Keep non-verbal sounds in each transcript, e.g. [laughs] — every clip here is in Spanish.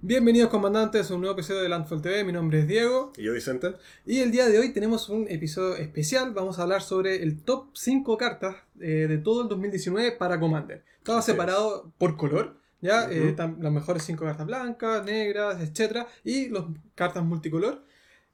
Bienvenidos comandantes a un nuevo episodio de Landfall TV, mi nombre es Diego. Y yo Vicente. Y el día de hoy tenemos un episodio especial, vamos a hablar sobre el top 5 cartas eh, de todo el 2019 para Commander. Todo Así separado por color, ¿ya? Ujú. Eh, tam- las mejores 5 cartas blancas, negras, etc. Y las cartas multicolor.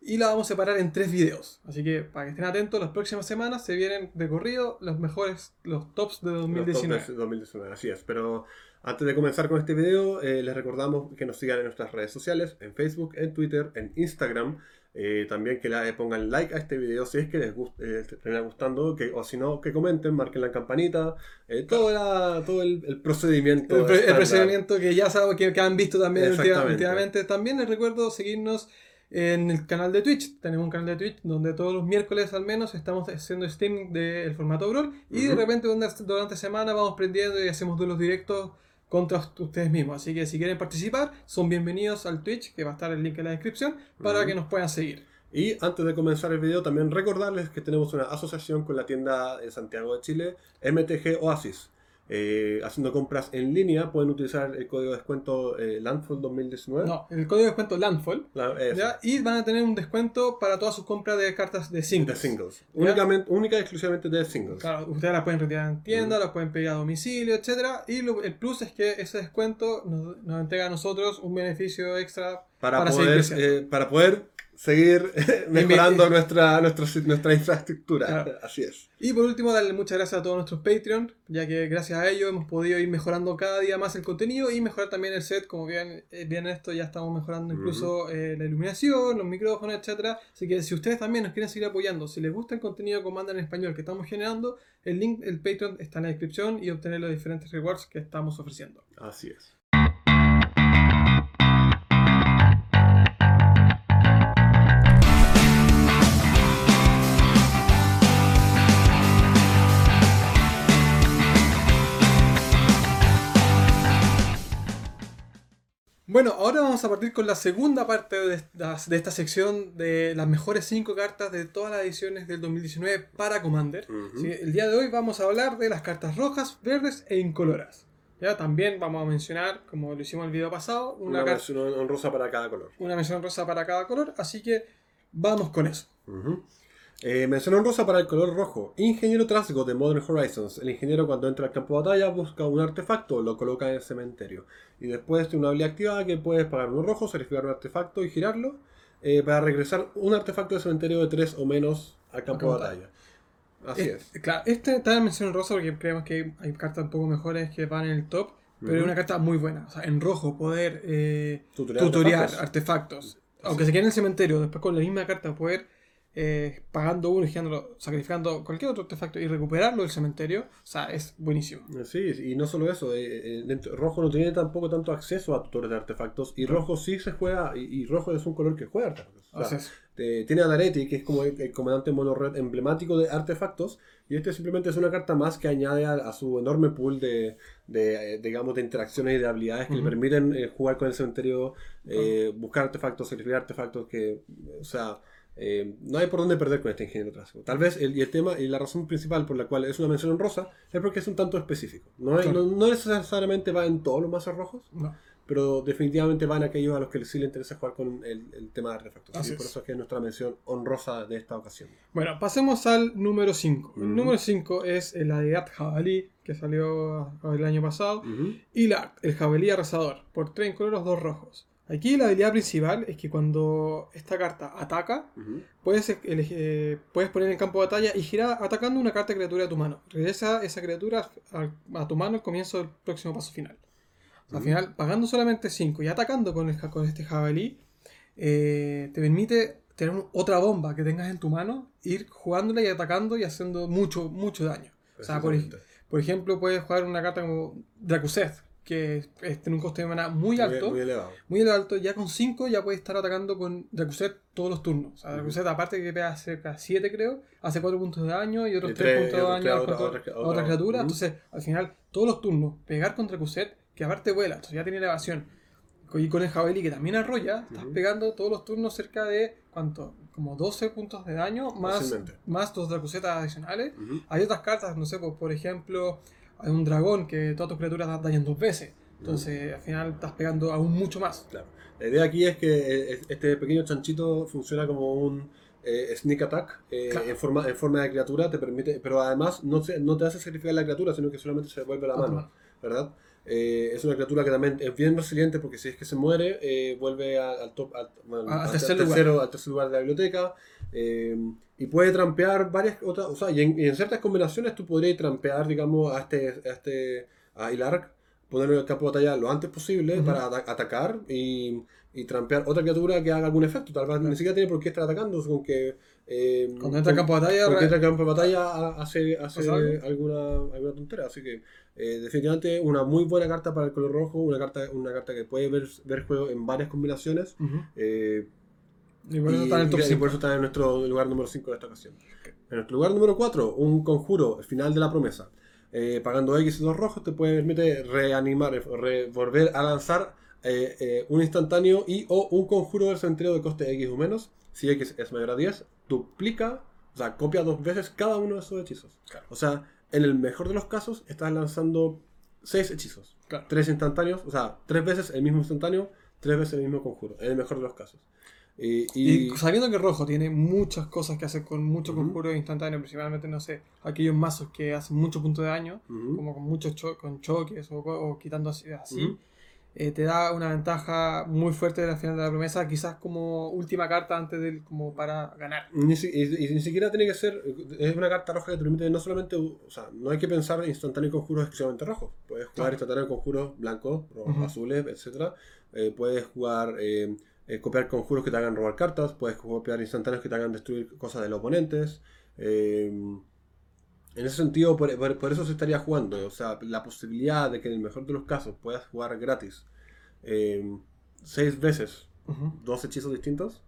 Y la vamos a separar en tres videos. Así que para que estén atentos, las próximas semanas se vienen de corrido los mejores, los tops de Los 2019. top de 2019, así es. Pero antes de comenzar con este video, eh, les recordamos que nos sigan en nuestras redes sociales, en Facebook, en Twitter, en Instagram. Eh, también que le pongan like a este video si es que les gusta, eh, termina gustando, que, o si no, que comenten, marquen la campanita, eh, todo, la- todo el, el procedimiento. El, procedimiento que ya saben que, que han visto también últimamente. También les recuerdo seguirnos en el canal de Twitch. Tenemos un canal de Twitch donde todos los miércoles al menos estamos haciendo streaming del formato Brawl. Y de repente durante, durante semana vamos prendiendo y hacemos duelos directos contra ustedes mismos. Así que si quieren participar, son bienvenidos al Twitch, que va a estar el link en la descripción, para que nos puedan seguir. Y antes de comenzar el video, también recordarles que tenemos una asociación con la tienda de Santiago de Chile, MTG Oasis. Eh, haciendo compras en línea pueden utilizar el código de descuento eh, Landfall 2019. No, el código de descuento Landfall. La- eso, ¿ya? Y van a tener un descuento para todas sus compras de cartas de de singles. singles. ¿Ya? Únicamente, única y exclusivamente de singles. Claro, ustedes las pueden retirar en tienda, las pueden pedir a domicilio, etcétera Y lo- el plus es que ese descuento nos, nos entrega a nosotros un beneficio extra Para, poder, eh, para poder seguir [laughs] mejorando nuestra, nuestra, nuestra infraestructura. Claro. [laughs] Así es. Y por último, darle muchas gracias a todos nuestros Patreon, ya que gracias a ellos hemos podido ir mejorando cada día más el contenido y mejorar también el set. Como bien, eh, bien esto, ya estamos mejorando incluso eh, la iluminación, los micrófonos, etcétera Así que si ustedes también nos quieren seguir apoyando, si les gusta el contenido de Commander en español que estamos generando, el link, el Patreon está en la descripción y obtener los diferentes rewards que estamos ofreciendo. Así es. Bueno, ahora vamos a partir con la segunda parte de esta, de esta sección de las mejores 5 cartas de todas las ediciones del 2019 para Commander. Sí, el día de hoy vamos a hablar de las cartas rojas, verdes e incoloras. ¿Ya? También vamos a mencionar, como lo hicimos en el video pasado, una, Una versión honrosa para cada color. una mención rosa para cada color, así que vamos con eso. Eh, mención honrosa para el color rojo. Ingeniero Trasgo de Modern Horizons. El ingeniero cuando entra al campo de batalla busca un artefacto, lo coloca en el cementerio. Y después de una habilidad activada que puedes pagar uno rojo, sacrificar un artefacto y girarlo. eh, para regresar un artefacto del cementerio de 3 o menos al campo de batalla. Así Es- es. Claro, este está en mención rosa porque creemos que hay cartas un poco mejores que van en el top, pero es una carta muy buena. O sea, en rojo poder eh, Tutorial tutoriar artefactos. artefactos. Aunque se quede en el cementerio, después con la misma carta poder, eh, pagando uno y sacrificando cualquier otro artefacto y recuperarlo del cementerio, o sea, es buenísimo. Sí, y no solo eso, eh, eh, rojo no tiene tampoco tanto acceso a tutores de artefactos y rojo sí se juega, y, y rojo es un color que juega artefactos. O sea, tiene a Daretti, que es como el, el comandante mono red emblemático de artefactos, y este simplemente es una carta más que añade a, a su enorme pool de, de, eh, digamos, de interacciones y de habilidades que le permiten jugar con el cementerio, eh, buscar artefactos, sacrificar artefactos, que, o sea, eh, no hay por dónde perder con este ingeniero tráfico. Tal vez el, y el tema y la razón principal por la cual es una mención en rosa es porque es un tanto específico. No, Claro. no, no necesariamente va en todos los mazos rojos, No. pero definitivamente van aquellos a los que sí les interesa jugar con el, el tema de artefactos. Así y por es. eso es que es nuestra mención honrosa de esta ocasión. Bueno, pasemos al número 5. El número 5 es la deidad jabalí, que salió el año pasado. Ujú. Y la, el jabalí arrasador, por 3 incoloros, 2 rojos. Aquí la habilidad principal es que cuando esta carta ataca, puedes, elegir- eh, puedes poner en campo de batalla y girar atacando una carta de criatura de tu mano. Regresa esa criatura a, a tu mano al comienzo del próximo paso final. O sea, al final, pagando solamente 5 y atacando con, el con este jabalí, eh, te permite tener otra bomba que tengas en tu mano, ir jugándola y atacando y haciendo mucho, mucho daño. O sea, por, por ejemplo, puedes jugar una carta como Dracuset, que es- tiene un coste de mana muy alto, Muy, elevado. muy alto, ya con 5 ya puedes estar atacando con Dracuset todos los turnos. O sea. Dracuset, aparte que pega cerca 7, creo, hace 4 puntos de daño y otros Y 3 tres- puntos de daño a otra- otra, criatura. Ujú. Entonces, al final, todos los turnos, pegar contra Dracuset, que aparte vuela, entonces ya tiene elevación. Y con el jabalí que también arrolla, estás Ujú. pegando todos los turnos cerca de, ¿cuánto? Como 12 puntos de daño, más, más dos Dracusetas adicionales. Hay otras cartas, no sé, pues, por ejemplo, hay un dragón que todas tus criaturas dañan dos veces. Entonces, al final estás pegando aún mucho más. Claro. La idea aquí es que este pequeño chanchito funciona como un eh, sneak attack eh, Claro. en, forma, en forma de criatura, te permite, pero además no, se- no te hace sacrificar la criatura, sino que solamente se devuelve la mano, mano. ¿verdad? Eh, es una criatura que también es bien resiliente porque si es que se muere, eh, vuelve a- al, top, al, bueno, Ah, al tercer tercero, lugar. al tercer lugar de la biblioteca. eh, y puede trampear varias otras, o sea, y en, y en ciertas combinaciones tú podrías trampear, digamos, a este, a este, a Ilark, ponerlo en el campo de batalla lo antes posible para ata- atacar y, y trampear otra criatura que haga algún efecto. Tal vez ni siquiera tiene por qué estar atacando, con que. Eh, Cuando entra al campo de batalla, re- entra al campo de batalla ha- hace, hace alguna, alguna tontera. Así que, eh, definitivamente, una muy buena carta para el color rojo. Una carta, una carta que puede ver, ver juego en varias combinaciones. Eh, Y por eso y, está en el top y- y 5. por eso está en nuestro lugar número 5 de esta ocasión. En nuestro lugar número 4, un conjuro, el final de la promesa. Eh, pagando X y dos rojos te puede permite reanimar, eh, re- volver a lanzar eh, eh, un instantáneo y o un conjuro del cementerio de coste X o menos. Si X es mayor a 10, duplica, o sea, copia dos veces cada uno de esos hechizos. Claro. O sea, en el mejor de los casos, estás lanzando 6 hechizos. Claro. Tres instantáneos, o sea, tres veces el mismo instantáneo, tres veces el mismo conjuro, en el mejor de los casos. Y, y- Y sabiendo que rojo tiene muchas cosas que hacer con muchos Ujú. conjuros instantáneos, principalmente, no sé, aquellos mazos que hacen mucho punto de daño, como con muchos cho- con choques o, o quitando así. Eh, te da una ventaja muy fuerte de la final de la promesa, quizás como última carta antes del, como para ganar. Ni, si- y, y ni siquiera tiene que ser. Es una carta roja que te permite no solamente. O sea, no hay que pensar instantáneo conjuros exclusivamente rojos. Puedes jugar Claro. instantáneo conjuros blancos, rojos, azules, etc. puedes jugar. eh, eh, copiar conjuros que te hagan robar cartas. Puedes copiar instantáneos que te hagan destruir cosas de los oponentes. eh, en ese sentido, por, por- por eso se estaría jugando. O sea, la posibilidad de que en el mejor de los casos puedas jugar gratis eh, seis veces dos hechizos distintos.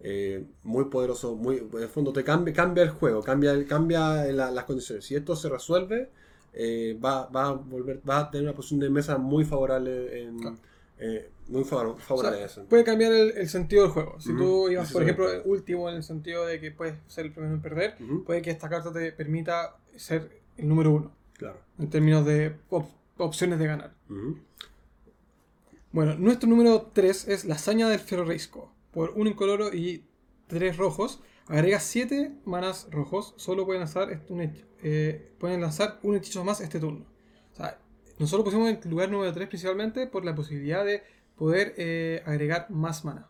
eh, muy poderoso, muy, en el fondo te cambia, cambia el juego, cambia, cambia la- las condiciones. Si esto se resuelve, eh, va, va, a volver, va a tener una posición de mesa muy favorable, en, Claro. Eh, muy favor- O favorable sea, puede cambiar el, el sentido del juego. Si tú ibas, por ejemplo, último en el sentido de que puedes ser el primero en perder, puede que esta carta te permita ser el número uno Claro. en términos de op- opciones de ganar. Bueno, nuestro número 3 es la hazaña del ferrorisco. Por un incoloro y tres rojos, agrega 7 manas rojos. Solo pueden lanzar, este- un eh, pueden lanzar un hechizo más este turno. Nosotros pusimos en lugar número 3 principalmente por la posibilidad de poder eh, agregar más mana.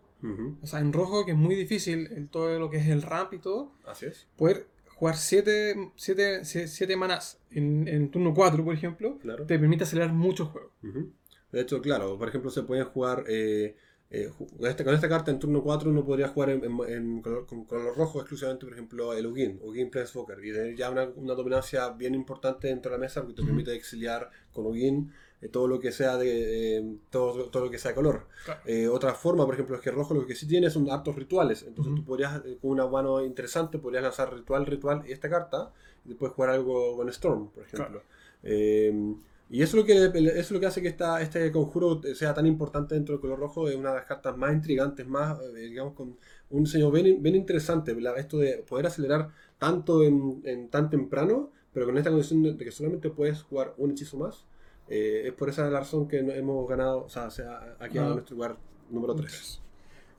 O sea, en rojo, que es muy difícil, el, todo lo que es el ramp y todo, Así es. poder jugar 7 siete, siete, siete manás en, en turno 4, por ejemplo, Claro. te permite acelerar mucho el juego. Ujú. De hecho, claro, por ejemplo, se pueden jugar. eh, eh, con, esta, con esta carta en turno 4 uno podría jugar en, en- en color, con color rojo exclusivamente, por ejemplo, el Ugin, Ugin Planeswalker, y tener ya una, una dominancia bien importante dentro de la mesa porque te permite exiliar con Ugin eh, todo lo que sea de eh, todo, todo lo que sea de color. Claro. Otra forma, por ejemplo, es que rojo lo que sí tiene son hartos rituales. Entonces tú podrías, con una mano interesante, podrías lanzar ritual, ritual y esta carta, y después jugar algo con Storm, por ejemplo. Eh, y eso es lo que, eso es lo que hace que esta, este conjuro sea tan importante dentro del color rojo. Es una de las cartas más intrigantes, más, eh, digamos, con un diseño bien, bien interesante. Esto de poder acelerar tanto en, en tan temprano, pero con esta condición de, que solamente puedes jugar un hechizo más. Eh, es por esa razón que hemos ganado, o sea, se ha, ha quedado Ah. en nuestro lugar número 3.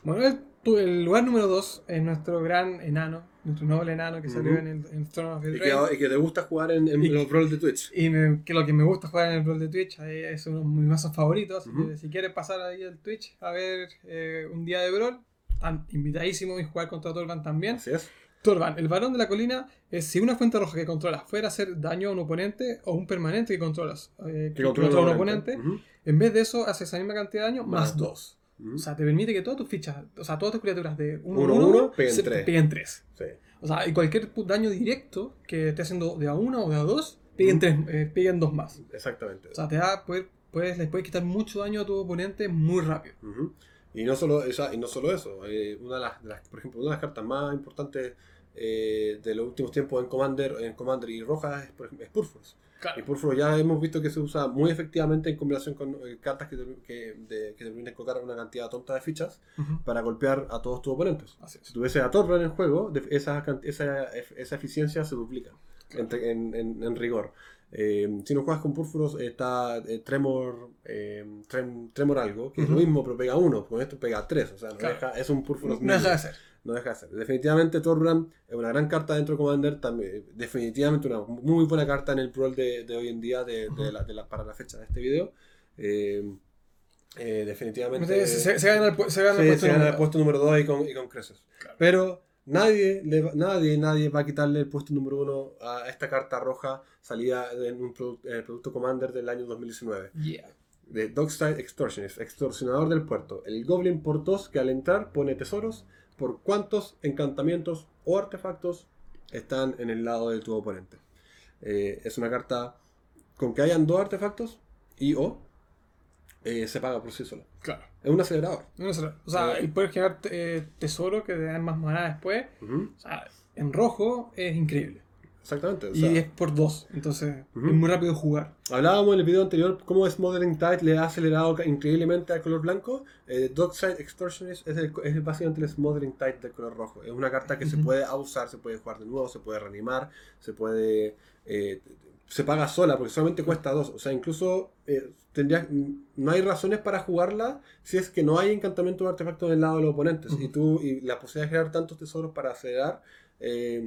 Bueno, el, lugar número 2 es nuestro gran enano, nuestro noble enano que salió en el en Throne of the Y, que, y que te gusta jugar en, en Y- los roles de Twitch. Y me- que lo que me gusta jugar en el rol de Twitch es uno de mis mazos favoritos. así Ujú. que si quieres pasar ahí al Twitch a ver eh, un día de Brawl, están invitadísimos y jugar contra Torban también. Así es. Torban, el varón de la colina, es si una fuente roja que controlas fuera a hacer daño a un oponente o un permanente que controlas eh, que, controla a un oponente, en vez de eso hace esa misma cantidad de daño más Más 2. O sea, te permite que todas tus fichas, o sea, todas tus criaturas de 1 Uno, 1 uno, peguen tres. peguen 3. Sí. O sea, y cualquier daño directo que esté haciendo de a 1 o de a 2, peguen, Ujú. tres, eh, peguen 2 más. Exactamente. O sea, te da, puedes, puedes, le puedes quitar mucho daño a tu oponente muy rápido. Y no solo, y no solo eso, eh, una de las, por ejemplo, una de las cartas más importantes eh, de los últimos tiempos en Commander, en Commander y Rojas es, por ejemplo, es Y Purfurus ya hemos visto que se usa muy efectivamente en combinación con eh, cartas que te, que, de- que te permiten colocar una cantidad tonta de fichas para golpear a todos tus oponentes. Así. Si tuviese a Torren en juego, de- esa, esa, esa eficiencia se duplica Claro. entre- en, en- en rigor. Eh, si no juegas con Púrfuros, está eh, Tremor, eh, Trem- Tremor algo, que es lo mismo, pero pega uno, con esto pega tres, o sea, no Claro. deja- es un Púrfuros No deja de ser. No deja de ser. Definitivamente Torbrand es una gran carta dentro de Commander, también, definitivamente una muy buena carta en el Brawl de, de hoy en día de, de la, de la- para la fecha de este video. Eh, eh, definitivamente... Se, se- se gana el, pu- se gana el Sí, puesto se gana el número puesto número 2 y con, y con creces. Claro. Pero nadie, le nadie, nadie va a quitarle el puesto número 1 a esta carta roja salida en un produ- el producto Commander del año 2019. dos. Yeah. De Dockside Extortionist, extorsionador del puerto. El Goblin por 2 que al entrar pone tesoros por cuántos encantamientos o artefactos están en el lado de tu oponente. Eh, es una carta con que hayan dos artefactos y o eh, se paga por sí solo. Claro. Es un acelerador. No sé, O sea, Eh. el poder generar eh, tesoro que te dan más maná después. Ujú, O sea, en rojo es increíble. Exactamente. o y sea, es por dos. Entonces Ujú. es muy rápido jugar. Hablábamos en el video anterior cómo Smothering Tide le ha acelerado increíblemente al color blanco. Eh, Dockside Extortionist es, el- es básicamente el Smothering Tide del color rojo. Es una carta que se Ujú. puede abusar, se puede jugar de nuevo, se puede reanimar, se puede. eh, se paga sola porque solamente cuesta dos. O sea, incluso eh, tendrías, no hay razones para jugarla si es que no hay encantamiento o artefactos del lado de los oponentes. Ujú. Y tú y la posibilidad de generar tantos tesoros para acelerar. eh,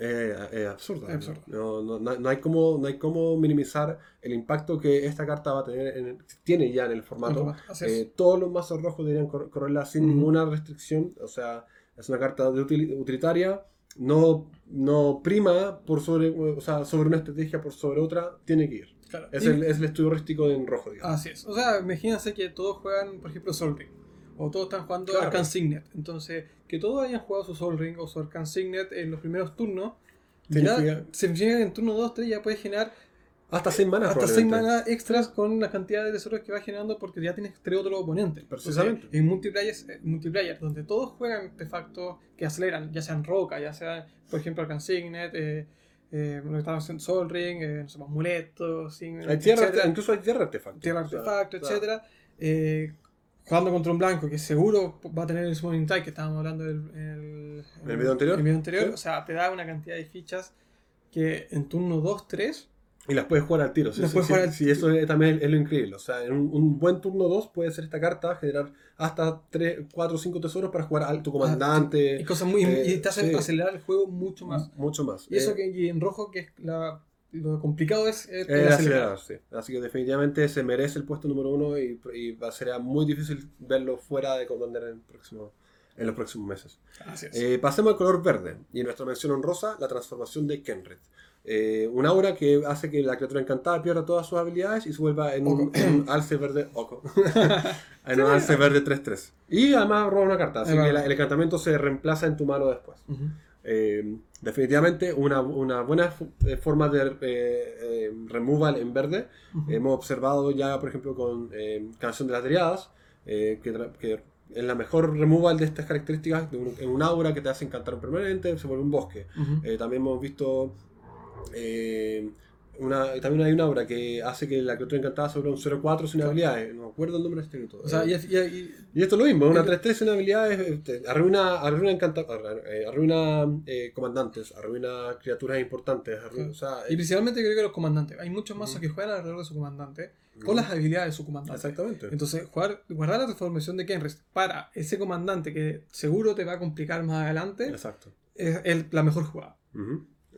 eh, es absurda. Es absurdo. No, no, no, hay como, no hay como minimizar el impacto que esta carta va a tener, en el- tiene ya en el formato. Eh, todos los mazos rojos deberían cor- correrla sin Ujú. ninguna restricción. O sea, es una carta de util- utilitaria. No, no prima por sobre, o sea, sobre una estrategia por sobre otra. Tiene que ir. Claro. Es, Y- el, es el estudio heurístico en rojo, digamos. Así es. O sea, imagínense que todos juegan, por ejemplo, Sol Ring. O todos están jugando Claro. Arcan Signet. Entonces, que todos hayan jugado su Sol Ring o su Arcan Signet en los primeros turnos. Ya, significa en turno 2, 3 ya puedes generar Hasta 6 manas, hasta 6 probablemente. manas extras con la cantidad de tesoros que vas generando porque ya tienes tres otros oponentes. Precisamente. Entonces, en multiplayer, eh, multiplayer, donde todos juegan artefactos que aceleran, ya sean roca, ya sean, por ejemplo, Arcan Signet, eh, eh, lo que estamos haciendo Sol Ring, eh, no sé, amuletos, signet, Hay tierra, etcétera incluso hay tierra artefacto. tierra artefacto, claro. etcétera eh, jugando contra un blanco que seguro va a tener el Summoning Tide que estábamos hablando del el, ¿En el video anterior? el video anterior. Sí. O sea, te da una cantidad de fichas que en turno 2, 3 Y las puedes jugar al tiro. Sí, sí, al sí, eso es- también es lo increíble. O sea, en un, un buen turno 2 puede ser esta carta, generar hasta 3, 4 o 5 tesoros para jugar a tu comandante. y cosas muy eh, y te hace acelerar el juego mucho más. Mucho más. Y eso Eh, que y en rojo que es la, lo complicado es eh, el sí. Así que definitivamente se merece el puesto número 1 y, y va a ser muy difícil verlo fuera de Commander en, el próximo, en los próximos meses. Así es. Eh, pasemos al color verde. Y en nuestra mención honrosa, la transformación de Kenred. Eh, un aura que hace que la criatura encantada pierda todas sus habilidades y se vuelva en un, un [clears throat] alce verde Oco. [laughs] en un alce verde 3-3. Y además roba una carta, así que la- el encantamiento se reemplaza en tu mano después. Ujú. Eh, definitivamente una, una buena eh, forma de eh, eh, removal en verde. Hemos observado ya, por ejemplo, con Canción de las Triadas, eh, que, que es la mejor removal de estas características de un, en un aura que te hace encantar un permanente, se vuelve un bosque. Eh, también hemos visto eh, una, también hay una aura que hace que la criatura encantada sobre un 0-4 sin habilidades. No me acuerdo el nombre de este grito. O sea, Eh, y, y- y- y esto es lo mismo, una Eh, 3-3 sin habilidades, este, arruina, arruina, encanta- arruina, eh, arruina, eh, comandantes, arruina criaturas importantes, arruina- o sea, y principalmente creo que los comandantes. Hay muchos mazos Ujú. que juegan alrededor de su comandante con las habilidades de su comandante. exactamente. Entonces, jugar, guardar la transformación de Kenris para ese comandante que seguro te va a complicar más adelante Exacto. es el- la mejor jugada.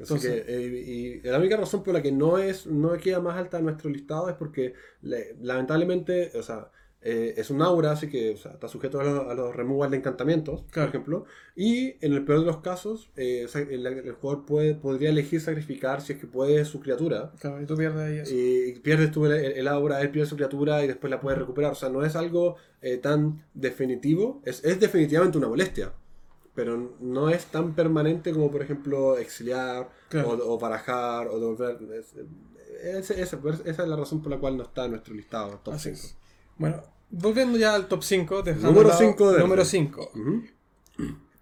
Entonces- que, eh, y la única razón por la que no es no queda más alta en nuestro listado es porque le- lamentablemente, o sea, eh, es un aura, así que o sea, está sujeto a los, a los removals de encantamientos, Claro. por ejemplo. Y en el peor de los casos, eh, el, el jugador puede, podría elegir sacrificar si es que puede su criatura. Claro, y tú pierdes ahí eso. Y pierdes tú el, el aura, él pierde su criatura y después la puedes recuperar. O sea, no es algo eh, tan definitivo. Es, es definitivamente una molestia. Pero no es tan permanente como, por ejemplo, exiliar Claro. o, o barajar o devolver. Es- es- es- esa es la razón por la cual no está en nuestro listado. Top Así 5. es. Bueno, volviendo ya al top 5. Número cinco de- Número 5. Ujú.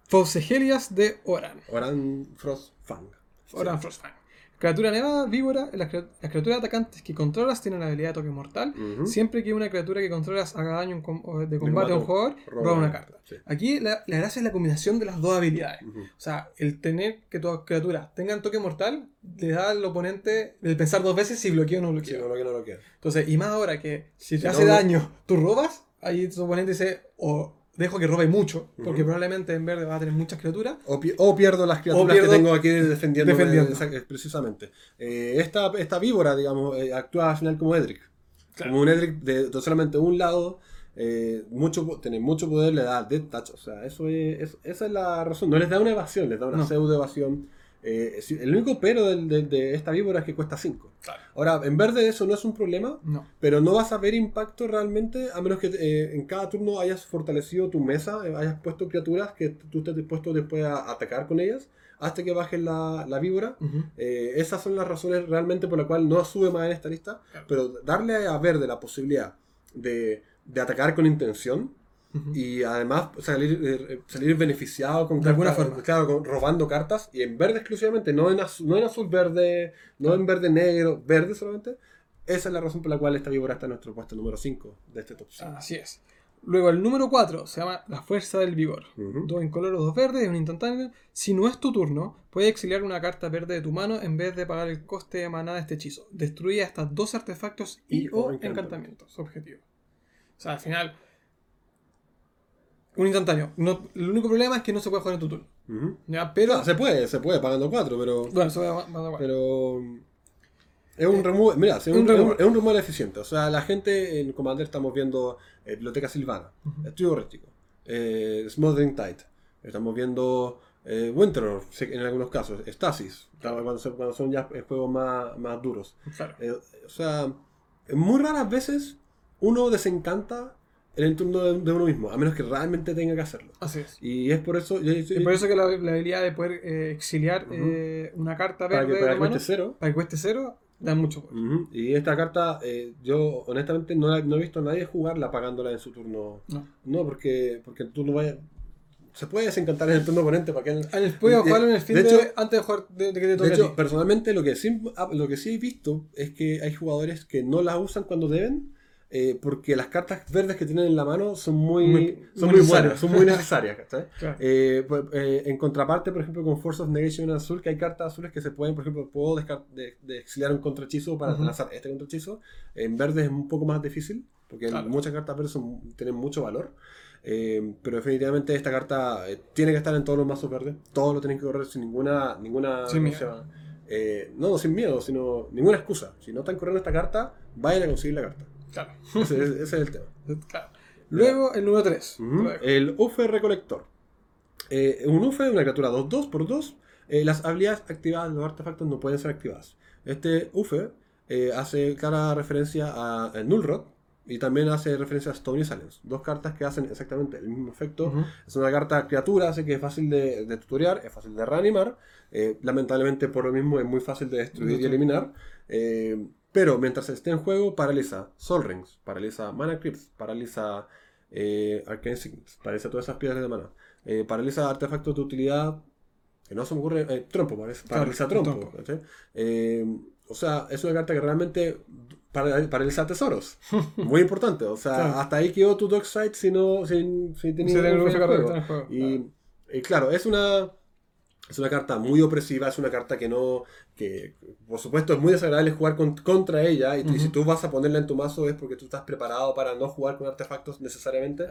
Faucegelias de Oran. Oran Frost Fang. Oran Frostfang. Criatura nevada, víbora, las, las criaturas atacantes que controlas tienen la habilidad de toque mortal. Siempre que una criatura que controlas haga daño de combate a un jugador, roba roba una carta. Sí. Aquí la, la gracia es la combinación de las dos habilidades. O sea, el tener que tus criaturas tengan toque mortal le da al oponente el pensar dos veces si bloqueo o no Si bloqueo. no no lo queda. Entonces, y más ahora que si te Si hace daño, tú robas, ahí tu oponente dice, o dejo que robe mucho, porque probablemente en verde va a tener muchas criaturas. O, pi- o pierdo las criaturas pierdo- que tengo aquí defendiendo. precisamente. Eh, esta, esta víbora, digamos, eh, actúa al final como Edric. Claro. Como un Edric de, de solamente un lado. eh, mucho, tiene mucho poder, le da death touch. O sea, eso es, es- esa es la razón. No les da una evasión, les da una No. pseudo evasión. Eh, el único pero del- del- de esta víbora es que cuesta 5. Claro. Ahora, en verde eso no es un problema. No. Pero no vas a ver impacto realmente a menos que eh, en cada turno hayas fortalecido tu mesa, eh, hayas puesto criaturas que tú estés dispuesto después a atacar con ellas hasta que bajes la, la víbora. Ujú. Eh, esas son las razones realmente por las cuales no sube más en esta lista. Claro. Pero darle a Verde la posibilidad de, de atacar con intención Y además salir, eh, salir beneficiado con De alguna cartas- forma. Claro, con- robando cartas y en verde exclusivamente, no en, azul, no en azul verde, no en verde negro, verde solamente. Esa es la razón por la cual esta víbora está en nuestro puesto número 5 de este top 5. Así es. Luego el número 4 se llama La Fuerza del Vigor. Ujú. Dos incoloros, dos verdes, es un instantáneo. Si no es tu turno, puedes exiliar una carta verde de tu mano en vez de pagar el coste de maná de este hechizo. Destruye hasta dos artefactos y, Y o encantamientos. Objetivo. O sea, al final. Un instantáneo. No, el único problema es que no se puede jugar en tu turno. Ujú. ¿ya? Pero. No, se puede, se puede pagando 4, pero. Bueno, va- va- va- va. Pero. Es un removal, mira, es un, un es un- removal. es un removal eficiente. O sea, la gente en Commander estamos viendo eh, Biblioteca Silvana, Ujú. Estudio Rético, eh, Smothering Tide, estamos viendo eh, Winter en algunos casos, Stasis, cuando son, cuando son ya eh, juegos más, más duros. Claro. Eh, o sea, muy raras veces uno desencanta en el turno de, de uno mismo, a menos que realmente tenga que hacerlo. Así es. Y es por eso. yo- Y por eso que la, la habilidad de poder eh, exiliar eh, una carta para verde que, para que tu mano, cueste cero. para que cueste cero, da mucho poder. Y esta carta, eh, yo honestamente no, la- no he visto a nadie jugarla pagándola en su turno. No. No, porque, porque tú no vayas. Se puede desencantar en el turno oponente para que. Ah, Puedes De- jugarlo en el fin de de, hecho- antes de jugar de, de que te toque De a hecho, personalmente lo que, sí, ah, lo que sí he visto es que hay jugadores que no las usan cuando deben. Eh, porque las cartas verdes que tienen en la mano son muy, Muy- son muy muy buenas, son muy necesarias. [laughs] Claro. Eh, pues, eh, en contraparte, por ejemplo, con Force of Negation en azul, que hay cartas azules que se pueden, por ejemplo, puedo de, de exiliar un contrahechizo para Ujú. lanzar este contrahechizo. En verde es un poco más difícil, porque Claro. muchas cartas verdes son- tienen mucho valor. Pero definitivamente esta carta tiene que estar en todos los mazos verdes. Todos lo tienen que correr sin ninguna. ninguna Sin ¿cómo se miedo. no sin miedo, sino ninguna excusa. Si no están corriendo esta carta, vayan a conseguir la carta. Claro. Ese, es- ese es el tema. Claro. Luego el número 3. Ujú. El Ufe Recolector. Eh, un Ufe, una criatura 2-2 por 2. eh, las habilidades activadas de los artefactos no pueden ser activadas. Este Ufe eh, hace clara referencia a, a Nullrod y también hace referencia a Stone y Silence. Dos cartas que hacen exactamente el mismo efecto. Es una carta criatura, así que es fácil de, de tutorear, es fácil de reanimar. eh, lamentablemente, por lo mismo, es muy fácil de destruir y eliminar. Pero mientras esté en juego, paraliza Sol Rings, paraliza Mana Crypts, paraliza eh, Arcane Signets, paraliza todas esas piedras de mana. eh, paraliza artefactos de utilidad. Que no se me ocurre. eh, trompo, paraliza, paraliza trompo. Eh, o sea, es una carta que realmente para- paraliza tesoros. [laughs] Muy importante. O sea, Claro. hasta ahí quedó tu Dockside si no si, si tiene un juego. juego. Y claro, es una, es una carta muy opresiva, es una carta que no, que por supuesto es muy desagradable jugar con- contra ella, y, si tú vas a ponerla en tu mazo es porque tú estás preparado para no jugar con artefactos necesariamente.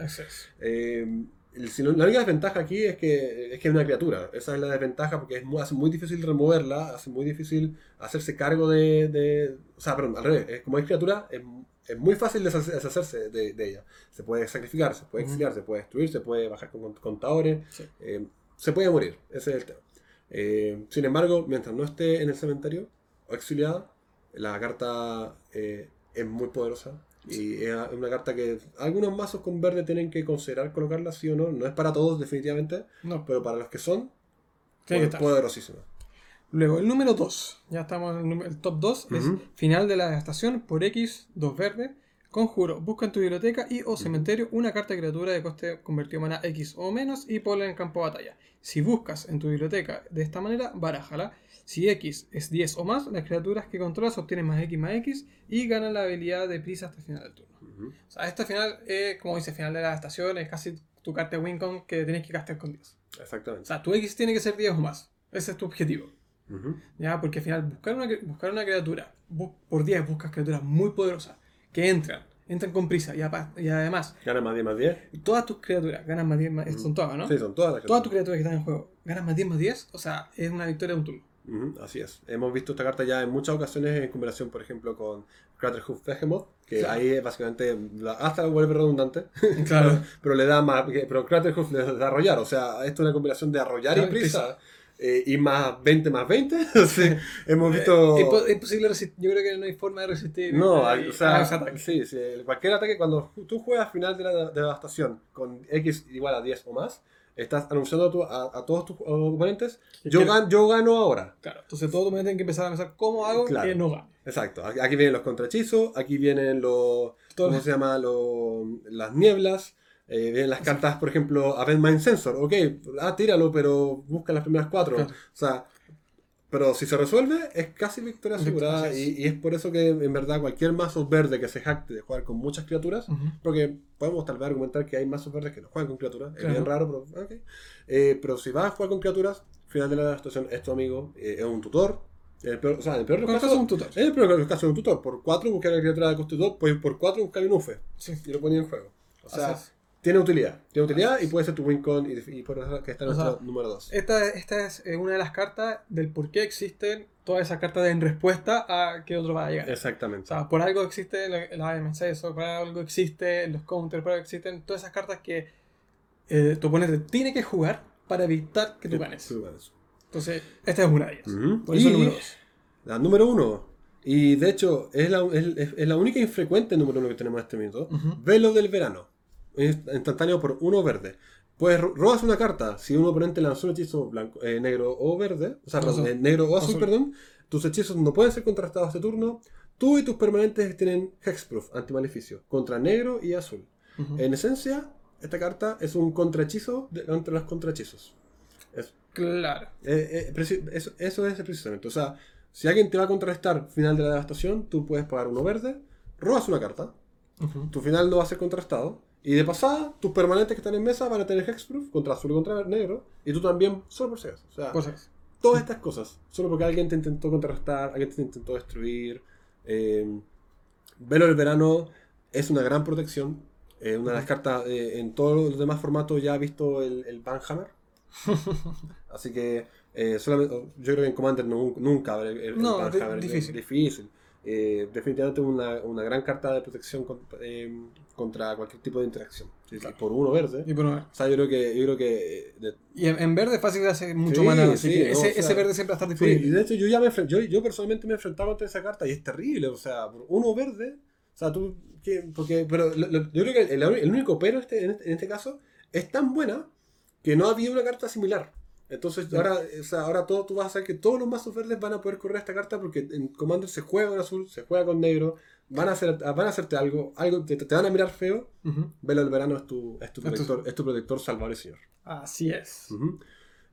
Eh, la única desventaja aquí es que es que es una criatura, esa es la desventaja porque es muy, hace muy difícil removerla, hace muy difícil hacerse cargo de... de- o sea, perdón, al revés, como es criatura, es, es muy fácil deshace- deshacerse de, de ella. Se puede sacrificar, se puede exiliar, se puede destruir, se puede bajar con contadores, Sí. eh, se puede morir, ese es el tema. Eh, sin embargo, mientras no esté en el cementerio o exiliada, la carta eh, es muy poderosa. Y es una carta que algunos mazos con verde tienen que considerar colocarla sí o no. No es para todos, definitivamente, No, pero para los que son, estar. poderosísima. Luego, el número 2. Ya estamos en el, top 2. Es final de la estación por X, 2 verde. Conjuro, busca en tu biblioteca y o cementerio una carta de criatura de coste convertido en mana X o menos y ponla en el campo de batalla. Si buscas en tu biblioteca de esta manera, barájala. Si X es 10 o más, las criaturas que controlas obtienen más X más X y ganan la habilidad de prisa hasta el final del turno. O sea, esta final es, como dice, final de la estación, es casi tu carta de Wincon que tienes que gastar con 10. O Exactamente. sea, tu X tiene que ser 10 o más. Ese es tu objetivo. ¿Ya? Porque al final, buscar una, buscar una criatura por 10 buscas criaturas muy poderosas que entran, entran con prisa y, apa- y además, Gana más 10 más 10. todas tus criaturas ganan más 10 más Son todas, ¿no? Sí, son todas las Todas tus criaturas que están en juego ganan más 10 más 10. O sea, es una victoria de un turno. Así es. Hemos visto esta carta ya en muchas ocasiones en combinación, por ejemplo, con Craterhoof Behemoth, que Claro. ahí básicamente la- hasta vuelve redundante, [laughs] Claro. [laughs] pero le da más. Pero Craterhoof le da arrollar, o sea, esto es una combinación de arrollar y Claro, prisa. Eh, y más 20 más 20. [laughs] Sí, hemos visto. Es impo- es imposible resistir. Yo creo que no hay forma de resistir. No, eh, hay- o sea, ataque. sí, sí, cualquier ataque, cuando tú juegas final de la devastación con X igual a 10 o más, estás anunciando a, tu- a- a todos tus oponentes, yo, gan- yo gano ahora. Claro. Entonces todo tu mente tiene que empezar a pensar cómo hago Claro. que no gane. Exacto, aquí vienen los contrahechizos, aquí vienen los, ¿cómo se llama? Los- las nieblas, eh, vienen las cartas, por ejemplo, Avent Mind Sensor, ok, ah, tíralo, pero busca las primeras cuatro. Claro. O sea, pero si se resuelve, es casi victoria asegurada es. y, y es por eso que en verdad cualquier mazo verde que se jacte de jugar con muchas criaturas, Ujú. porque podemos tal vez argumentar que hay mazos verdes que no juegan con criaturas, es Claro. bien raro, pero. Eh, pero si vas a jugar con criaturas, final de la situación es tu amigo, eh, es un tutor. El peor, o sea, en el peor caso de un tutor. en el peor casos es un tutor. Por 4 buscar la criatura de coste 2, pues por 4 buscar un UFE Sí. y lo ponía en juego. O sea, Así es. Tiene utilidad. Tiene utilidad y puede ser tu win con y, y por eso que está en O sea, nuestro número 2. Esta, esta es eh, una de las cartas del por qué existen todas esas cartas en respuesta a que otro va a llegar. O Exactamente. sea, por algo existe la- la AMC, eso, por algo existe los counters, por algo existen todas esas cartas que eh, tu oponente tiene que jugar para evitar que tú ganes. Tú ganes. Entonces, esta es una de ellas. Ujú. Por eso Y- número 2. La número 1. Y de hecho, es la, es, es- la única infrecuente número 1 que tenemos en este minuto. Ujú. Velo del verano. Es instantáneo por uno verde. Pues ro- robas una carta. Si un oponente lanzó un hechizo blanco, eh, negro o verde, o sea, Azul. eh, negro o azul, Azul. perdón, tus hechizos no pueden ser contrastados este turno. Tú y tus permanentes tienen Hexproof, antimaleficio, contra negro y azul. En esencia, esta carta es un contrahechizo de- entre los contrahechizos. Es, Claro. eh, eso, eso es precisamente. O sea, si alguien te va a contrarrestar final de la devastación, tú puedes pagar uno verde, robas una carta, tu final no va a ser contrastado. Y de pasada, tus permanentes que están en mesa van a tener Hexproof contra azul y contra negro. Y tú también, solo por si acaso. O sea, es. todas estas cosas. Solo porque alguien te intentó contrarrestar, alguien te intentó destruir. Eh, Velo del verano es una gran protección. Eh, una de las cartas eh, en todos los demás formatos ya ha visto el, el Banhammer. [laughs] Así que eh, solamente, yo creo que en Commander no- nunca habrá el, el No, Banhammer. difícil. difícil. Eh, definitivamente una, una gran carta de protección con- eh, contra cualquier tipo de interacción. Sí, sí, Claro. Por uno verde. Y por una- O sea, yo creo que, yo creo que eh, de- Y en, en verde es fácil de hacer mucho Sí, mana, así sí, que no, ese, o sea, ese verde siempre va a estar Sí, y disponible. de hecho yo ya me yo, yo personalmente me he enfrentado contra esa carta y es terrible, o sea, por uno verde, o sea, tú, ¿qué? porque, pero lo- lo- yo creo que el, el único pero este, en, este, en este caso es tan buena que no había una carta similar. Entonces ahora, o sea, ahora todo, tú vas a hacer que todos los mazos verdes van a poder correr esta carta porque en Commander se juega con azul, se juega con negro, van a, hacer, van a hacerte algo, algo te, te van a mirar feo. Velo el verano es tu, es tu protector, es tu protector salvador y señor. Así es. Ujú.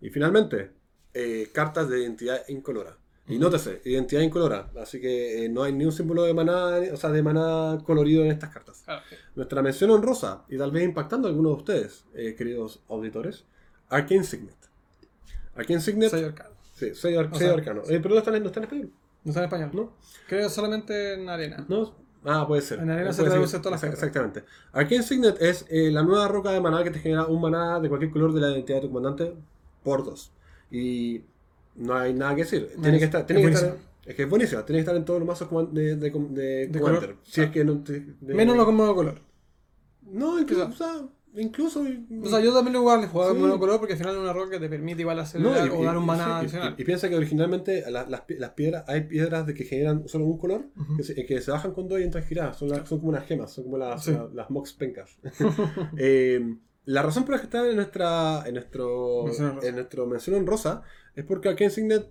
Y finalmente, eh, cartas de identidad incolora. Y nótese, identidad incolora. Así que eh, no hay ni un símbolo de maná, o sea, de maná colorido en estas cartas. Ah, Nuestra mención honrosa, y tal vez impactando a algunos de ustedes, eh, queridos auditores, Arcane Signet. Arcane Signet, Soy arcano. sí, sello, ar- O sello sea, arcano. Eh, pero no está, en, no está en español, No está en español. ¿no? Creo solamente en arena. ¿No? Ah, puede ser. En arena se traduce todas las. Exactamente. Arcane Signet es eh, la nueva roca de maná que te genera un maná de cualquier color de la identidad de tu comandante por dos. Y no hay nada que decir. No, tiene es- que estar. es Tiene que estar es que es buenísima. Tiene que estar en todos los mazos de, de, color. Si es que no. Menos lo con monocolor. No, incluso. Quizá. O sea, incluso. O sea, yo también igual jugaba Sí. con monocolor porque al final es una roca que te permite igual hacer No, y- o dar un maná sí, y- adicional. Y, piensa que originalmente la- las, las piedras, hay piedras de que generan solo un color, Ujú. que, se, que se bajan con dos y entran giradas. Son, la- son como unas gemas, son como las, Sí. la- las mox pencas. [laughs] [laughs] Eh, la razón por la que está en nuestra en nuestro Mención en nuestro mención honrosa es porque Arcane Signet,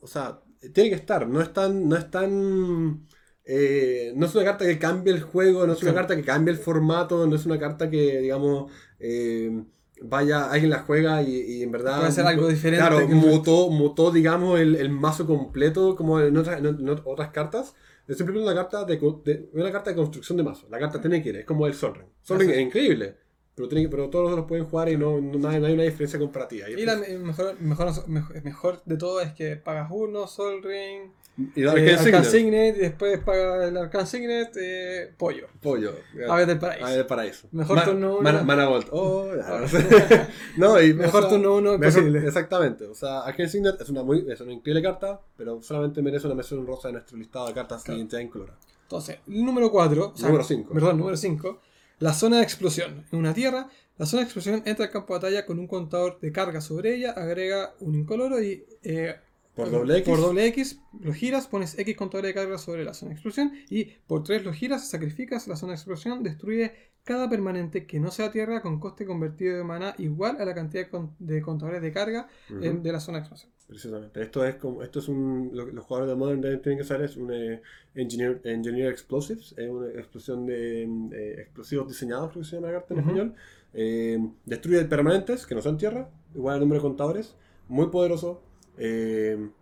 o sea, tiene que estar. No es tan, no es tan eh, no es una carta que cambie el juego, no es una carta que cambie el formato, no es una carta que, digamos, eh, vaya, alguien la juega y, en verdad... Puede ser algo diferente. Claro, mutó, mutó, digamos, el, mazo completo como en otras, otras cartas. Es simplemente una carta de, una carta de construcción de mazo. La carta tiene que ir, es como el Sol Ring. Sol Ring es increíble. Pero, tiene, pero todos los pueden jugar y no, no, hay, una diferencia comparativa. Y, la mejor, mejor, mejor, de todo es que pagas uno, Sol Ring, y eh, Signet. y después paga el Arcan Signet, eh, pollo. Pollo. Aves del Paraíso. Aves del Paraíso. Mejor turno 1. Mana, Volt. Oh, [laughs] [laughs] no, y mejor turno 1 posible. Exactamente. O sea, Arcan Signet es una, muy, es una increíble carta, pero solamente merece una mención rosa en nuestro listado de cartas claro. en color. Entonces, número 4. número 5. Perdón, número 5 la zona de explosión. En una tierra, la zona de explosión entra al campo de batalla con un contador de carga sobre ella, agrega un incoloro y eh, por doble X. Por doble X lo giras, pones X contador de carga sobre la zona de explosión y por 3 lo giras, sacrificas la zona de explosión, destruye cada permanente que no sea tierra con coste convertido de mana igual a la cantidad de contadores de carga de la zona de explosión. Precisamente. Esto es como, esto es un, lo, los jugadores de Modern tienen que saber es un eh, engineer, engineer, Explosives, es una explosión de eh, explosivos diseñados, creo que se llama la carta en español. Eh, destruye permanentes que no son tierra, igual al número de contadores, muy poderoso. En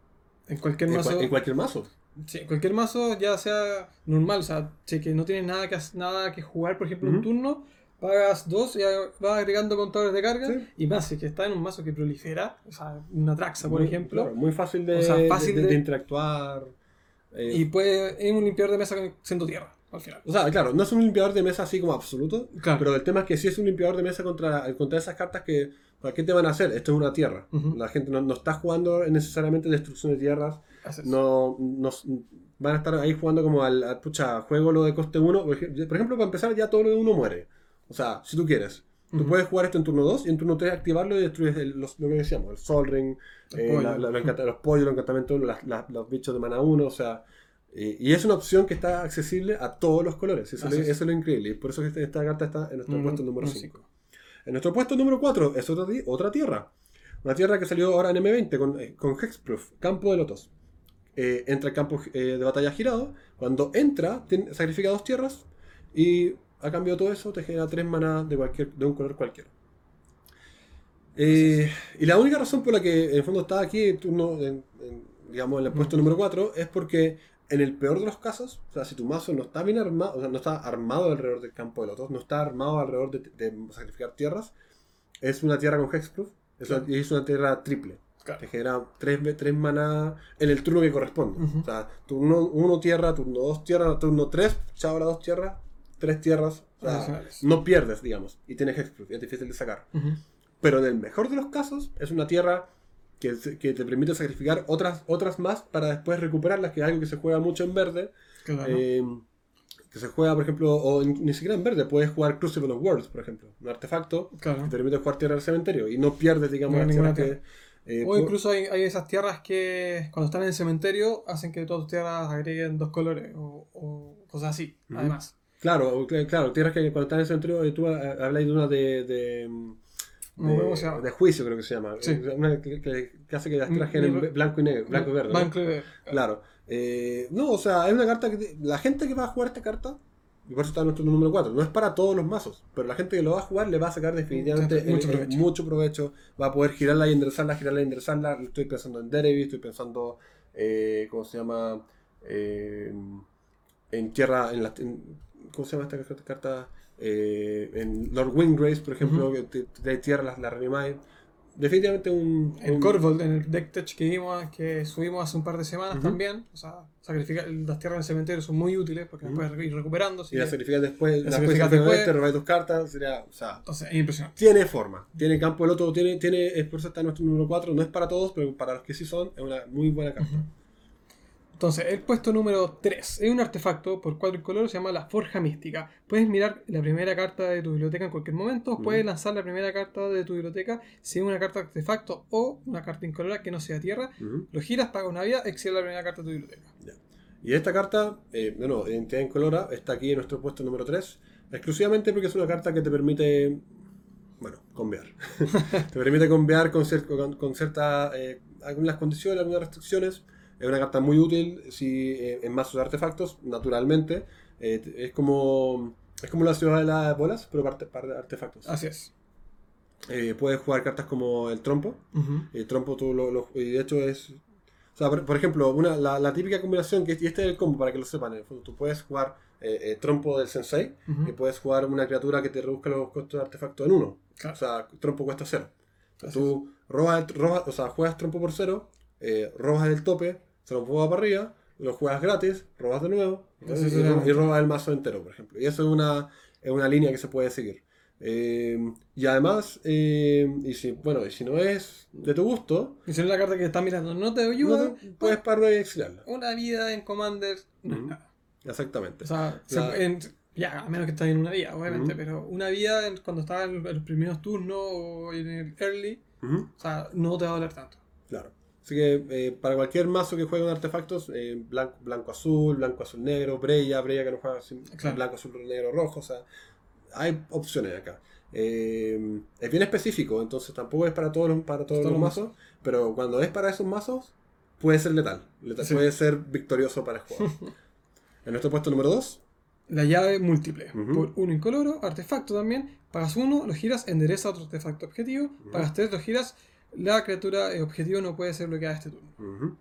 cualquier mazo. En, cualquier mazo. Sí, en cualquier mazo, ya sea normal, o sea, que no tienes nada que, nada que jugar, por ejemplo, un turno, pagas dos y vas agregando contadores de carga. Y más, si que está en un mazo que prolifera, o sea, una Traxa, por ejemplo. muy fácil de, fácil de, interactuar. Eh. Y puede, es un limpiador de mesa siendo tierra. Al final. O sea, claro, no es un limpiador de mesa así como absoluto, pero el tema es que si es un limpiador de mesa contra, contra esas cartas que, ¿para qué te van a hacer? Esto es una tierra. La gente no, no, está jugando necesariamente destrucción de tierras. No, no, van a estar ahí jugando como al, pucha, juego lo de coste 1. Por ejemplo, para empezar ya todo lo de uno muere. O sea, si tú quieres. Tú puedes jugar esto en turno 2 y en turno 3 activarlo y destruyes lo que decíamos, el Sol Ring, eh, los pollos, los encantamientos, los bichos de mana 1, o sea... y es una opción que está accesible a todos los colores. Eso, es. lo increíble. Y por eso esta, esta carta está en nuestro puesto número 5. En nuestro puesto número 4 es otra, otra tierra. Una tierra que salió ahora en M20 con, eh, con Hexproof, Campo de Lotos. Eh, entra el campo de batalla girado. Cuando entra, sacrifica dos tierras y a cambio de todo eso, te genera tres maná de, cualquier, de un color cualquiera. Eh, y la única razón por la que en el fondo está aquí, en, digamos, en el puesto número 4, es porque en el peor de los casos, o sea, si tu mazo no está bien armado, o sea, no está armado alrededor del campo de lotos, no está armado alrededor de, sacrificar tierras, es una tierra con hexproof, es, una, es una tierra triple. Te genera tres, tres maná en el turno que corresponde. O sea, turno 1 tierra, turno 2 tierra, turno 3, chao las dos tierras, tres tierras, no pierdes, digamos, y tienes hexproof, es difícil de sacar. Pero en el mejor de los casos, es una tierra que, te permite sacrificar otras, otras más para después recuperarlas, que es algo que se juega mucho en verde. Em, que se juega, por ejemplo, o ni siquiera en verde, puedes jugar Crucible of Worlds, por ejemplo, un artefacto que te permite jugar tierra del cementerio y no pierdes, digamos, ninguna que, eh, o incluso hay, esas tierras que cuando están en el cementerio hacen que todas tus tierras agreguen dos colores o, cosas así, además. Claro, claro, tierras que cuando estás en el centro, tú habláis de una de, de, de, juicio, creo que se llama. Una que, hace que las tierras queden blanco y negro, blanco y verde. Blanco y verde. Claro. Eh, no, o sea, hay una carta que. La gente que va a jugar esta carta, y por eso está en nuestro número 4, no es para todos los mazos, pero la gente que lo va a jugar le va a sacar definitivamente mucho, provecho. Va a poder girarla y enderezarla, girarla y enderezarla. Estoy pensando en Derevi, estoy pensando. Eh, ¿Cómo se llama? Eh, en tierra. En la, ¿Cómo se llama esta carta? Eh, en Lord Windgrace, por ejemplo, que te, tierra la, la Definitivamente un. En Corvold, en el deck tech que vimos, que subimos hace un par de semanas también. O sea, sacrificar, las tierras en el cementerio son muy útiles porque las puedes ir recuperando. y las sacrificas después, las sacrificas después, te robas tus cartas. Sería, o sea, Entonces, es impresionante. Tiene forma, tiene campo el otro, tiene, tiene, es por eso está nuestro número 4. No es para todos, pero para los que sí son, es una muy buena carta. Entonces, el puesto número 3 es un artefacto por cuatro colores, se llama la Forja Mística. Puedes mirar la primera carta de tu biblioteca en cualquier momento, puedes lanzar la primera carta de tu biblioteca si es una carta de artefacto o una carta incolora que no sea tierra. Lo giras, paga una vida, exhibe la primera carta de tu biblioteca. Y esta carta, eh, bueno, identidad incolora, está aquí en nuestro puesto número 3, exclusivamente porque es una carta que te permite, bueno, convear. [laughs] te permite convear con, con, con ciertas, eh, algunas condiciones, algunas restricciones Es una carta muy útil si eh, en mazos de artefactos, naturalmente. Eh, es como es como la ciudad de las bolas, pero para, para artefactos. Así es. Eh, puedes jugar cartas como el trompo. El trompo tú lo, lo- y de hecho es... O sea, por, por ejemplo, una, la, la típica combinación, que y este es el combo para que lo sepan, en el fondo, tú puedes jugar eh, trompo del sensei y puedes jugar una criatura que te reduzca los costos de artefacto en uno. Claro. O sea, trompo cuesta cero. Tú robas, robas- o sea, juegas trompo por cero, eh, robas el tope, se lo empujas para arriba, lo juegas gratis, robas de nuevo y, y- robas el mazo entero, por ejemplo. Y eso es una, es una línea que se puede seguir. Eh, y además, eh, y si, bueno, y si no es de tu gusto, Y si no es la carta que estás mirando no te no ayuda, te- puedes parar y exiliarla. una vida en Commander Ujú. nada. Exactamente. O sea, se- La- en- ya, a menos que estés en una vida, obviamente, Ujú. pero una vida en- cuando estás en los primeros turnos o en el early, o sea, no te va a doler tanto. Claro. Así que eh, para cualquier mazo que juegue con artefactos, eh, blanco, blanco azul, blanco azul negro, Breya, Breya que no juega sin Claro. blanco azul negro rojo, o sea, hay opciones acá. Eh, es bien específico, entonces tampoco es para todos los, para todos Todos los mazos, pero cuando es para esos mazos, puede ser letal, letal, Sí. puede ser victorioso para el jugador. [laughs] en nuestro puesto número 2, La llave múltiple. Por uno incoloro, artefacto también. Pagas uno, lo giras, endereza otro artefacto objetivo. Pagas tres, lo giras. La criatura objetivo no puede ser bloqueada este turno.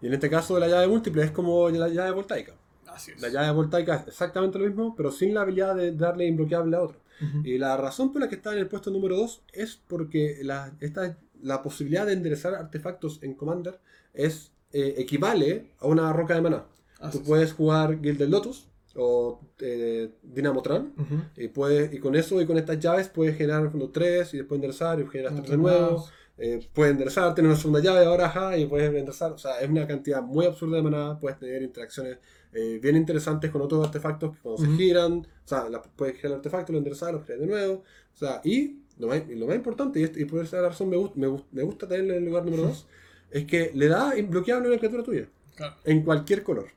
y en este caso la llave múltiple es como la llave voltaica. Así es. La llave voltaica es exactamente lo mismo, pero sin la habilidad de darle imbloqueable a otro. Y la razón por la que está en el puesto número 2 es porque la, esta, la posibilidad de enderezar artefactos en Commander es, eh, equivale a una roca de maná. Así Tú es. puedes jugar Gilded Lotus o eh, Dynamotran Ujú. y, puedes, y con eso y con estas llaves puedes generar en el fondo 3 y después enderezar y generas 3 de nuevo. más. Eh, puedes enderezar, tener una segunda llave ahora ajá, y puedes enderezar. O sea, es una cantidad muy absurda de maná. Puedes tener interacciones eh, bien interesantes con otros artefactos que cuando se giran, o sea, la- puedes girar el artefacto, lo enderezar, lo giras de nuevo. O sea, y lo más, y lo más importante, y, esto- y por esa razón me, gust- me, me gusta tenerlo en el lugar número 2, es que le da imbloqueable a una criatura tuya, Claro. en cualquier color.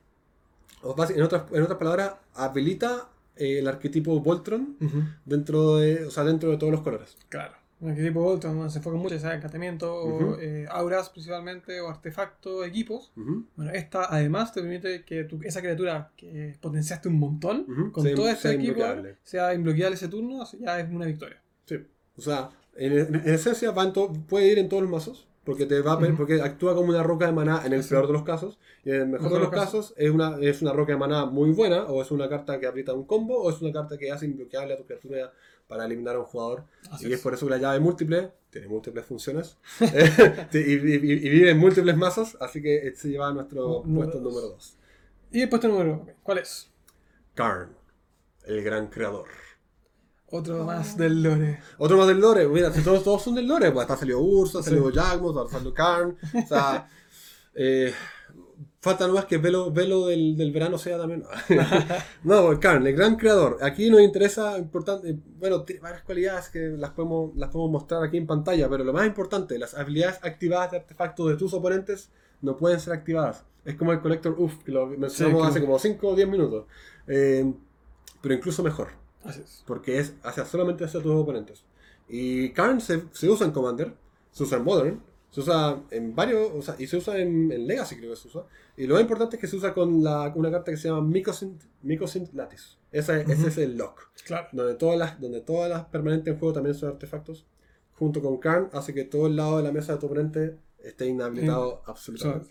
O basi- en, otras, en otras palabras, habilita eh, el arquetipo Voltron dentro de, o sea, dentro de todos los colores. Claro. Un equipo Voltron donde se enfoca mucho, sea encantamiento, eh, auras principalmente, o artefactos, equipos. Bueno, esta además te permite que tu- esa criatura que potenciaste un montón, con Sea- todo este equipo, imbloqueable. sea imbloqueable ese turno, así ya es una victoria. Sí. O sea, en, en- en esencia en puede ir en todos los mazos. Porque, te va a porque actúa como una roca de maná en el peor de los casos. Y en el mejor, Mejor de los casos, es, una, es una roca de maná muy buena. O es una carta que aprieta un combo. O es una carta que hace imbloqueable a tu criatura para eliminar a un jugador. Así y es es. por eso que la llave múltiple tiene múltiples funciones. [laughs] [laughs] Y, y- y vive en múltiples mazos. Así que este se lleva a nuestro Número puesto dos. número 2. Y el puesto número, ¿cuál es? Karn, el gran creador. Otro más del lore. Otro más del lore, mira, si todos, todos son del lore, pues hasta salió Ursa, salió Jagmos, salió Karn, o sea, [laughs] eh, falta nomás que Velo, Velo del, del verano sea también. [laughs] no, pues, Karn, el gran creador. Aquí nos interesa, importante, bueno, tiene varias cualidades que las podemos, las podemos mostrar aquí en pantalla, pero lo más importante, las habilidades activadas de artefactos de tus oponentes no pueden ser activadas. Es como el Collector UF, que lo mencionamos Sí, hace como 5 o 10 minutos. Eh, pero incluso mejor Así es. porque es hacia solamente hacia tus oponentes. Y Karn se, se usa en Commander, se usa en Modern, se usa en varios, o sea, y se usa en, en Legacy creo que se usa. Y lo más importante es que se usa con la, una carta que se llama Mycosynth Lattice. Esa, Ese Ujú. es el lock, Claro. donde todas, las, donde todas las permanentes en juego también son artefactos. Junto con Karn hace que todo el lado de la mesa de tu oponente esté inhabilitado absolutamente.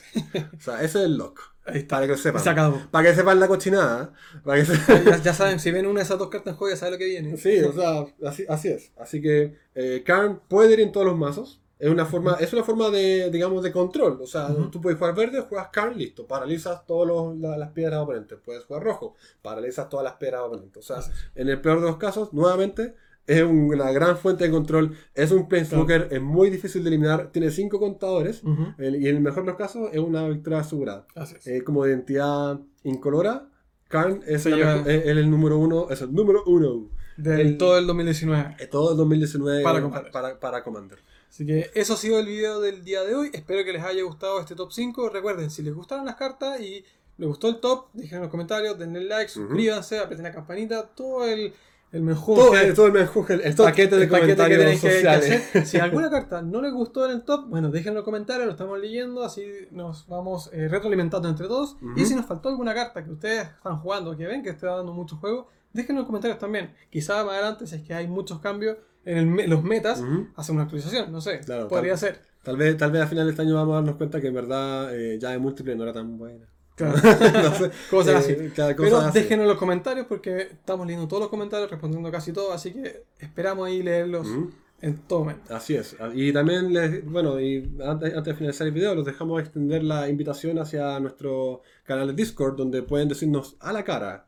O sea, ese es el lock. Ahí está. Para que lo sepan. Se acabó. Para que sepan la cochinada. Para que se- Ya, ya saben, si ven una de esas dos cartas en juego, ya saben lo que viene. Sí, o sea, así, así es. Así que eh, Karn puede ir en todos los mazos. Es una forma, es una forma de, digamos, de control. O sea, Ujú. tú puedes jugar verde, juegas Karn, listo. Paralizas todas las piedras oponentes. Puedes jugar rojo, paralizas todas las piedras oponentes. O sea, es. en el peor de los casos, nuevamente, es una gran fuente de control. Es un Planeswalker, es muy difícil de eliminar. Tiene cinco contadores. Ujú. el- y en el mejor de los casos, es una victoria asegurada. Eh, como identidad incolora, Karn es, la mejor- es- el número uno. Es el número uno. Del el- todo el 2019. Eh, Todo el 2019 Para para, Commander. para, para Commander. Así que eso ha sido el video del día de hoy. Espero que les haya gustado este top 5. Recuerden, si les gustaron las cartas y les gustó el top, dejen en los comentarios, denle like, suscríbanse, aprieten la campanita, todo el, el menjunje. Todo, todo el menjunje, el, todo- paquete de el paquete que comentarios tenéis que- que sociales. Si alguna carta no les gustó en el top, bueno, déjenlo en los comentarios, lo estamos leyendo, así nos vamos eh, retroalimentando entre todos. Y si nos faltó alguna carta que ustedes están jugando, que ven que está dando mucho juego, déjenlo en los comentarios también. Quizá más adelante, si es que hay muchos cambios en el los metas, Ujú. hacen una actualización, no sé, Claro, podría tal- ser. Tal vez, tal vez a final de este año vamos a darnos cuenta que en verdad eh, ya de múltiple no era tan buena. Claro. [laughs] no sé. [laughs] Cosas Eh, claro, cosas Pero así. déjenlo en los comentarios porque estamos leyendo todos los comentarios, respondiendo casi todo, así que esperamos ahí leerlos Ujú. en todo momento. Así es. Y también, les, bueno, y antes, antes de finalizar el video, los dejamos extender la invitación hacia nuestro canal de Discord, donde pueden decirnos a la cara.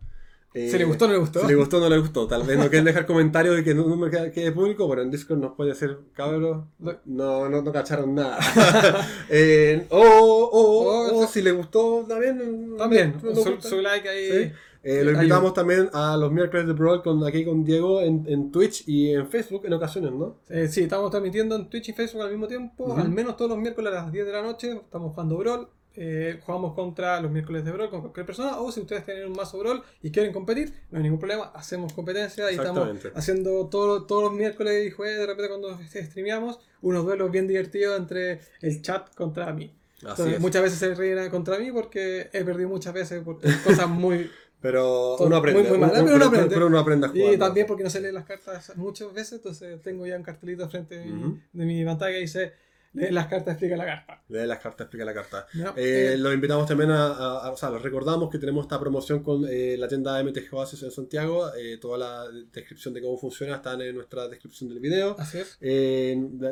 Eh, Si le gustó o no le gustó. Si le gustó o no le gustó. Tal vez no quieren dejar comentarios de que no, me quede, público, pero en Discord nos puede decir, cabros, no, no, no cacharon nada. [laughs] Eh, o, o, O- o si le gustó también. También, no- no su, like ahí. Sí. Eh, lo Ayuda. invitamos también a los miércoles de Brawl con, aquí con Diego en, en Twitch y en Facebook en ocasiones, ¿no? Eh, sí, estamos transmitiendo en Twitch y Facebook al mismo tiempo, al menos todos los miércoles a las 10 de la noche. Estamos jugando Brawl. Eh, jugamos contra los miércoles de Brawl con cualquier persona. O si ustedes tienen un mazo Brawl y quieren competir, no hay ningún problema. Hacemos competencia y estamos haciendo todo, todos los miércoles y jueves de repente cuando streameamos unos duelos bien divertidos entre el chat contra mí. Entonces, es. muchas veces se ríen contra mí porque he perdido muchas veces por [laughs] cosas muy. Pero uno aprende. muy, muy uno- pero uno aprende. pero uno aprende a jugar. Y también porque no se leen las cartas muchas veces, entonces tengo ya un cartelito frente mi, Ujú. de mi pantalla que dice lee las cartas, explica la carta. Lee las cartas, explica la carta. ¿no? Eh, Eh, los invitamos también a, a- a- O sea, les recordamos que tenemos esta promoción con eh, la tienda MTG Oasis en Santiago. Eh, toda la descripción de cómo funciona está en nuestra descripción del video. así es. Eh, unos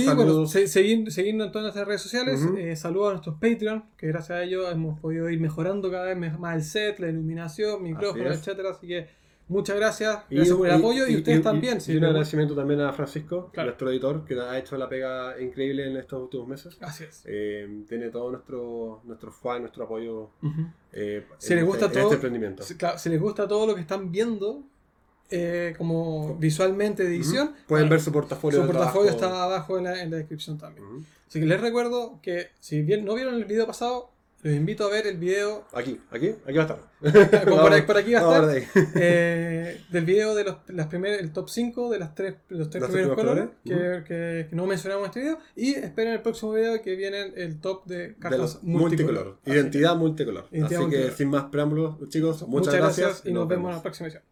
y bueno, saludos. seguir- seguirnos en todas nuestras redes sociales. Ujú. eh, saludos a nuestros Patreon, que gracias a ellos hemos podido ir mejorando cada vez más el set, la iluminación, micrófonos, es. etcétera. Así que muchas gracias, Y- gracias por el y- apoyo y, ustedes también. Y, un agradecimiento también a Francisco, Claro. nuestro editor, que ha hecho la pega increíble en estos últimos meses. Así es. Eh, tiene todo nuestro, nuestro fan, nuestro apoyo Ujú. eh, Si en les gusta este, todo- este emprendimiento. Si, claro, si les gusta todo lo que están viendo, eh, como visualmente de edición, Ujú. Pueden bueno, ver su portafolio. su portafolio trabajo. está abajo en la, en la descripción también. Ujú. Así que les recuerdo que si bien no vieron el video pasado, los invito a ver el video, Aquí, aquí, aquí va a estar. como [laughs] por, aquí- por aquí va a estar, ahí. eh, del video de los, las primeras, el top 5 de las tres, los tres Los primeros colores que, que- que no mencionamos en este video. Y esperen el próximo video que viene el top de De cartas los multicolor. Identidad multicolor. Identidad Así que sin más preámbulos, chicos, que, muchas, gracias, y nos vemos en la próxima edición.